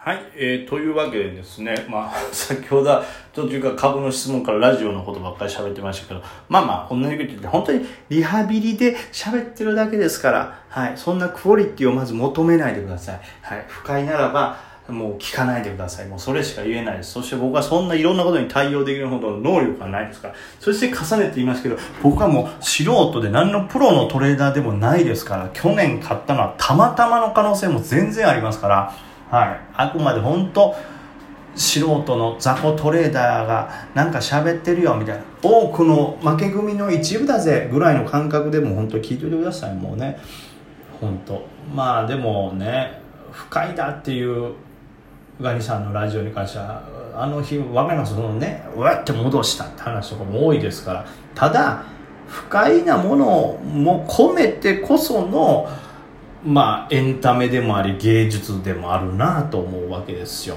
はい、えー、というわけでですね、まあ、先ほどは途中から株の質問からラジオのことばっかり喋ってましたけど、まあまあ、同じこと言って、本当にリハビリで喋ってるだけですから、はい、そんなクオリティをまず求めないでください。はい、不快ならば、もう聞かないでください。もうそれしか言えないです。そして僕はそんないろんなことに対応できるほどの能力がないですから。そして重ねて言いますけど、僕はもう素人で何のプロのトレーダーでもないですから、去年買ったのはたまたまの可能性も全然ありますから、はい。あくまで本当素人の雑魚トレーダーがなんか喋ってるよみたいな。多くの負け組の一部だぜぐらいの感覚でも本当聞いておいてください。もうね。本当。まあでもね不快だっていうガニさんのラジオに関してはあの日わかります？そのねうわって戻したって話とかも多いですから。ただ不快なものも込めてこそのまあエンタメでもあり芸術でもあるなと思うわけですよ。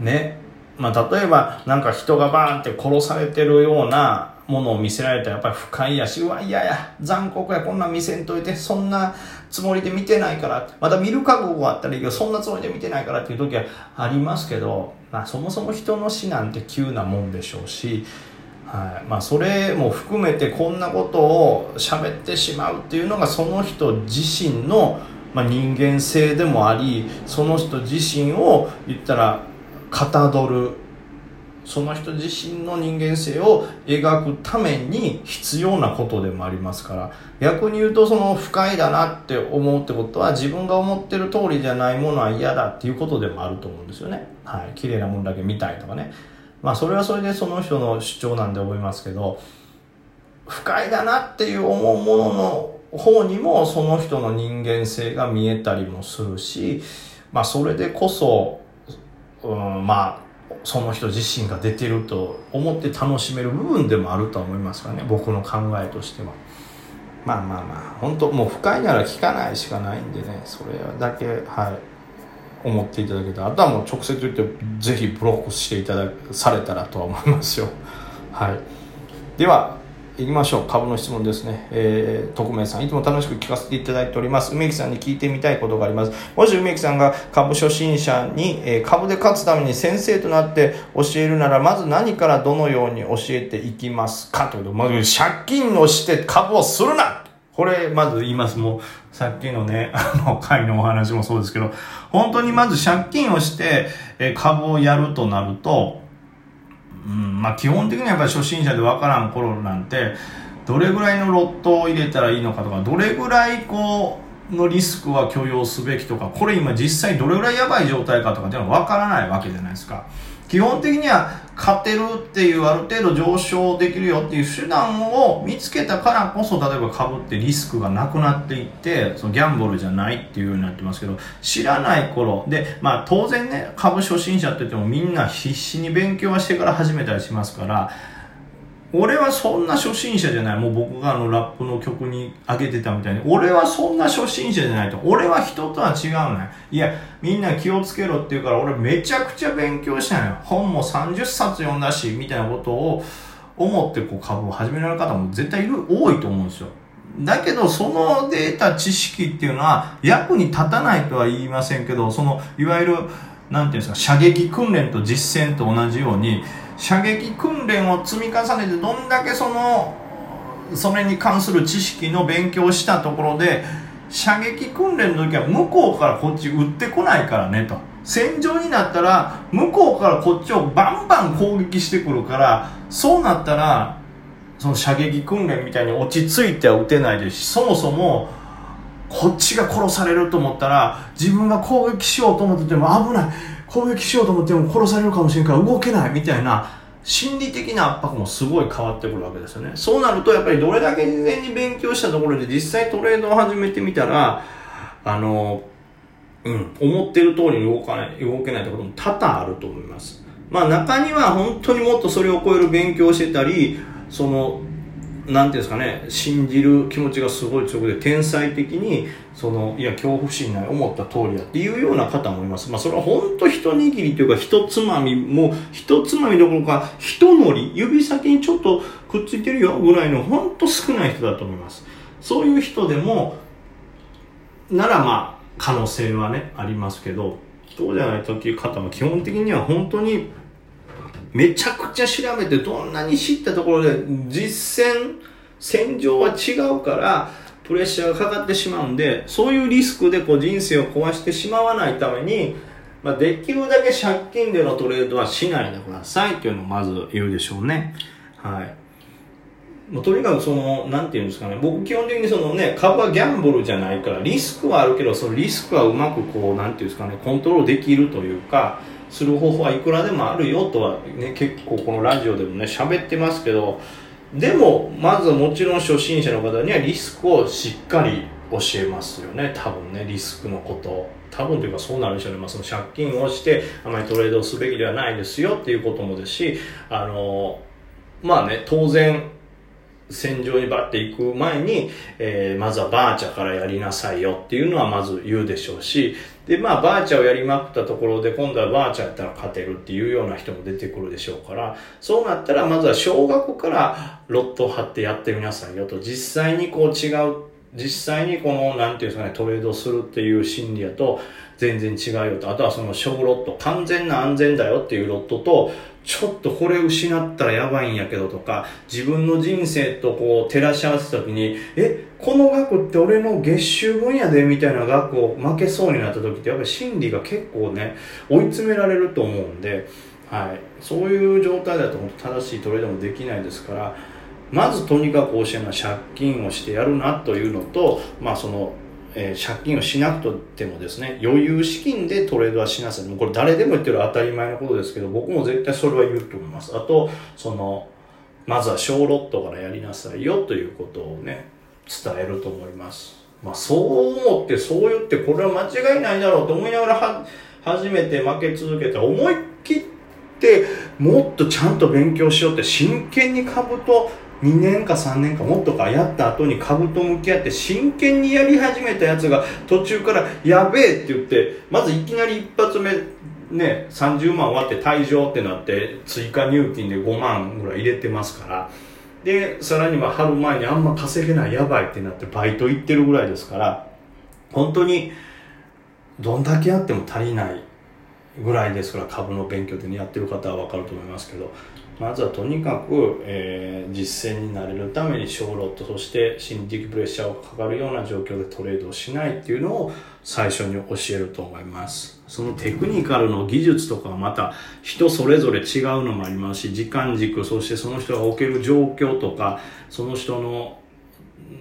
ね。まあ例えばなんか人がバーンって殺されてるようなものを見せられたらやっぱり不快やし、うわ、いやや、残酷や、こんなん見せんといて、そんなつもりで見てないから、また見る覚悟があったらいいけど、そんなつもりで見てないからっていう時はありますけど、まあそもそも人の死なんて急なもんでしょうし、はいまあ、それも含めてこんなことを喋ってしまうっていうのがその人自身の、まあ、人間性でもありその人自身を言ったらかたどるその人自身の人間性を描くために必要なことでもありますから逆に言うとその不快だなって思うってことは自分が思ってる通りじゃないものは嫌だっていうことでもあると思うんですよね。はい、綺麗なものだけ見たいとかね。まあそれはそれでその人の主張なんで思いますけど不快だなっていう思うものの方にもその人の人間性が見えたりもするしまあそれでこそ、うん、まあその人自身が出てると思って楽しめる部分でもあるとは思いますからね僕の考えとしては。まあまあまあ本当もう不快なら聞かないしかないんでねそれだけはい思っていただけたら。あとはもう直接言ってぜひブロックしていただされたらとは思いますよ。はい。では行きましょう。株の質問ですね、えー、匿名さん。いつも楽しく聞かせていただいております。梅木さんに聞いてみたいことがあります。もし梅木さんが株初心者に、えー、株で勝つために先生となって教えるならまず何からどのように教えていきますか？ということまず借金をして株をするな！これ、まず言います。もう、さっきのね、あの、回のお話もそうですけど、本当にまず借金をして、え株をやるとなると、うん、まあ基本的にはやっぱり初心者で分からん頃なんて、どれぐらいのロットを入れたらいいのかとか、どれぐらいこう、のリスクは許容すべきとか、これ今実際どれぐらいやばい状態かとかっていうのは分からないわけじゃないですか。基本的には勝てるっていうある程度上昇できるよっていう手段を見つけたからこそ例えば株ってリスクがなくなっていってそのギャンブルじゃないっていうようになってますけど知らない頃でまあ当然ね株初心者って言ってもみんな必死に勉強はしてから始めたりしますから俺はそんな初心者じゃない。もう僕があのラップの曲に上げてたみたいに。俺はそんな初心者じゃないと。俺は人とは違うね。いや、みんな気をつけろって言うから俺めちゃくちゃ勉強したのよ。本も30冊読んだし、みたいなことを思ってこう株を始められる方も絶対いる、多いと思うんですよ。だけど、そのデータ、知識っていうのは役に立たないとは言いませんけど、その、いわゆる、なんていうんですか、射撃訓練と実践と同じように、射撃訓練を積み重ねてどんだけそのそれに関する知識の勉強をしたところで射撃訓練の時は向こうからこっち撃ってこないからねと。戦場になったら向こうからこっちをバンバン攻撃してくるからそうなったらその射撃訓練みたいに落ち着いては撃てないですしそもそもこっちが殺されると思ったら自分が攻撃しようと思ってても危ない攻撃しようと思っても殺されるかもしれんから動けないみたいな心理的な圧迫もすごい変わってくるわけですよね。そうなるとやっぱりどれだけ事前に勉強したところで実際トレードを始めてみたら、あの、うん、思ってる通りに動かない、動けないってことも多々あると思います。まあ中には本当にもっとそれを超える勉強してたり、その、なんていうんですかね、信じる気持ちがすごい強くて、天才的に、その、いや、恐怖心ない、思った通りだっていうような方もいます。まあ、それは本当一握りというか、一つまみ、もう、一つまみどころか、一乗り、指先にちょっとくっついてるよぐらいの、本当少ない人だと思います。そういう人でも、ならまあ、可能性はね、ありますけど、人じゃない時方も基本的には本当にめちゃくちゃ調べてどんなに知ったところで実践戦場は違うからプレッシャーがかかってしまうんでそういうリスクでこう人生を壊してしまわないために、まあ、できるだけ借金でのトレードはしないでくださいっていうのをまず言うでしょうね。はい。もうとにかくその、なんていうんですかね、僕基本的にそのね、株はギャンブルじゃないから、リスクはあるけど、そのリスクはうまくこう、なんていうんですかね、コントロールできるというか、する方法はいくらでもあるよとはね、結構このラジオでもね、喋ってますけど、でも、まずはもちろん初心者の方にはリスクをしっかり教えますよね、多分ね、リスクのこと。多分というかそうなるでしょうね、まあ、その借金をしてあまりトレードをすべきではないですよっていうこともですし、あの、まあね、当然、戦場にバッて行く前に、えー、まずはバーチャからやりなさいよっていうのはまず言うでしょうし、で、まあ、バーチャをやりまくったところで、今度はバーチャやったら勝てるっていうような人も出てくるでしょうから、そうなったら、まずは少額からロットを張ってやってみなさいよと、実際にこう違う、実際にこの、なんていうんですかね、トレードするっていう心理やと、全然違うよと、あとはその小ロット、完全な安全だよっていうロットと、ちょっとこれ失ったらやばいんやけどとか、自分の人生とこう照らし合わせた時に、え、この額って俺の月収分野でみたいな額を負けそうになった時ってやっぱり心理が結構ね、追い詰められると思うんで、はい。そういう状態だと本当正しいトレードもできないですから、まずとにかく教えるのは借金をしてやるなというのと、まあその、えー、借金をしなくてもですね、余裕資金でトレードはしなさい。もうこれ誰でも言ってる当たり前のことですけど、僕も絶対それは言うと思います。あと、その、まずは小ロットからやりなさいよということをね、伝えると思います。まあそう思ってそう言ってこれは間違いないだろうと思いながらは初めて負け続けて思い切ってもっとちゃんと勉強しようって真剣に株と2年か3年かもっとかやった後に株と向き合って真剣にやり始めたやつが途中からやべえって言ってまずいきなり一発目ね30万終わって退場ってなって追加入金で5万ぐらい入れてますから。でさらには春前にあんま稼げないやばいってなってバイト行ってるぐらいですから本当にどんだけやっても足りないぐらいですから株の勉強で、ね、やってる方は分かると思いますけど。まずはとにかく、えー、実践になれるために小ロットそして心理的プレッシャーをかかるような状況でトレードをしないっていうのを最初に教えると思います。そのテクニカルの技術とかはまた人それぞれ違うのもありますし時間軸そしてその人が置ける状況とかその人の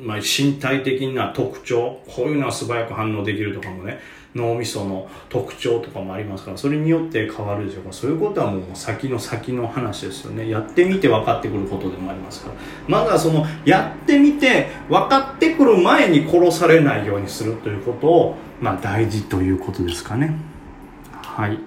まあ、身体的な特徴こういうのは素早く反応できるとかもね脳みその特徴とかもありますからそれによって変わるでしょう。かそういうことはもう先の先の話ですよね。やってみて分かってくることでもありますから。まずはそのやってみて分かってくる前に殺されないようにするということをまあ大事ということですかね。はい。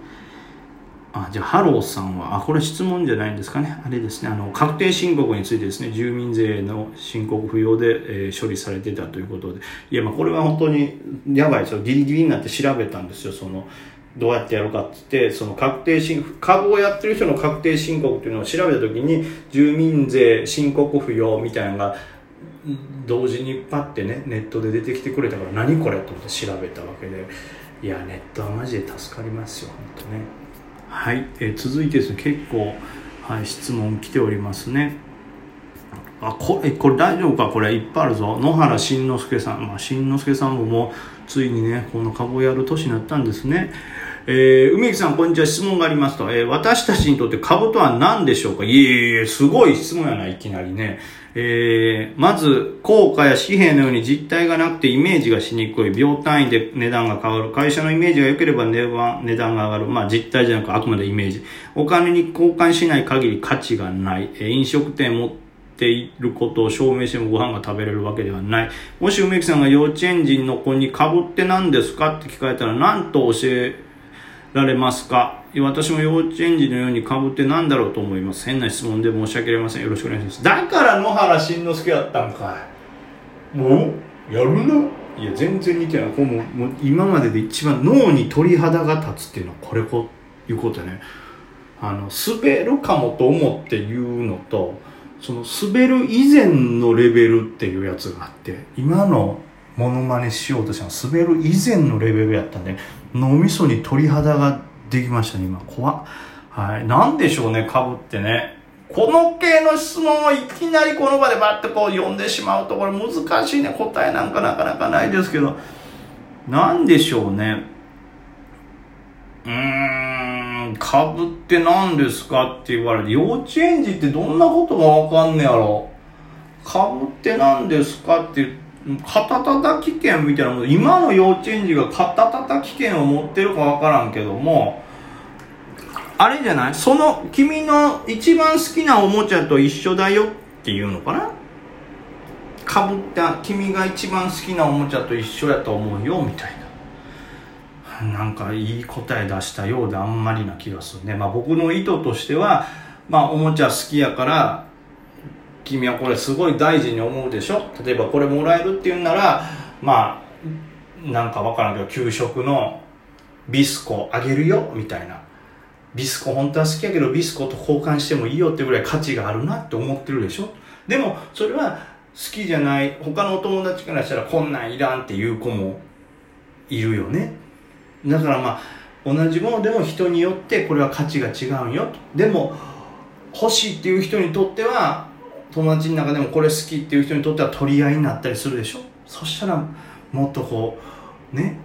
あ、じゃあ、ハローさんは、あ、これ質問じゃないんですかね。あれですね、あの、確定申告についてですね、住民税の申告不要で、えー、処理されてたということで。いや、まあ、これは本当にやばいですよ。ギリギリになって調べたんですよ、その、どうやってやるかって言って、その確定申、株をやってる人の確定申告っていうのを調べたときに、住民税申告不要みたいなのが、同時にパッてね、ネットで出てきてくれたから、何これと思って調べたわけで、いや、ネットはマジで助かりますよ、本当ね。はい、えー、続いてですね結構、はい、質問来ておりますね。あこれこれ大丈夫か？これいっぱいあるぞ。野原しんのすけさん、まあ、しんのすけさんももついにねこの株をやる年になったんですね。えー、梅木さん、こんにちは。質問がありますと。えー、私たちにとって株とは何でしょうか？いえいえ、すごい質問やな、いきなりね。えー、まず、効果や紙幣のように実体がなくてイメージがしにくい。秒単位で値段が変わる。会社のイメージが良ければ値段値段が上がる。まあ実体じゃなくあくまでイメージ。お金に交換しない限り価値がない。えー、飲食店持っていることを証明してもご飯が食べれるわけではない。もし梅木さんが幼稚園児の子に株って何ですか？って聞かれたら何と教えられますか？私も幼稚園児のように株って何だろうと思います。変な質問で申し訳ありません。よろしくお願いします。だから野原しんのすけやったんかい。もう？やるないや、全然似てない。こももう今までで一番脳に鳥肌が立つっていうのはこれこいうことね。あの、滑るかもと思って言うのと、その滑る以前のレベルっていうやつがあって、今のモノマネしようとしたの滑る以前のレベルやったんで、脳みそに鳥肌ができましたね、今。怖。はい。なんでしょうね、株ってね。この系の質問をいきなりこの場でバッてこう読んでしまうと、これ難しいね。答えなんかなかなかないですけど。なんでしょうね。うーん、株って何ですかって言われて、幼稚園児ってどんなことがわかんねやろ。株って何ですかって肩たたき券みたいなもの今の幼稚園児が肩たたき券を持ってるかわからんけどもあれじゃない？その君の一番好きなおもちゃと一緒だよっていうのかな？かぶった君が一番好きなおもちゃと一緒やと思うよみたいな。なんかいい答え出したようであんまりな気がするね。まあ僕の意図としてはまあおもちゃ好きやから君はこれすごい大事に思うでしょ？例えばこれもらえるっていうんならまあなんかわからんけど給食のビスコあげるよ？みたいな。ビスコ本当は好きやけどビスコと交換してもいいよってぐらい価値があるなって思ってるでしょ？でもそれは好きじゃない他のお友達からしたらこんなんいらんっていう子もいるよね。だからまあ同じものでも人によってこれは価値が違うよ。とでも欲しいっていう人にとっては友達の中でもこれ好きっていう人にとっては取り合いになったりするでしょ？そしたらもっとこうね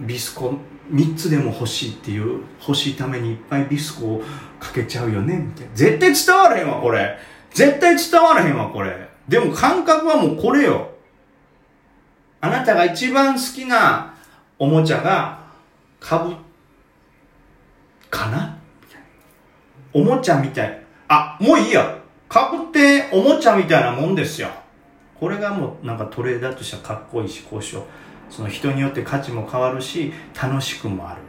ビスコ3つでも欲しいっていう欲しいためにいっぱいビスコをかけちゃうよねみたいな。絶対伝わらへんわこれ。絶対伝わらへんわこれ。でも感覚はもうこれよ。あなたが一番好きなおもちゃが株かな？おもちゃみたい。あもういいや株っておもちゃみたいなもんですよ。これがもうなんかトレーダーとしてはかっこいいし、交渉。その人によって価値も変わるし、楽しくもある。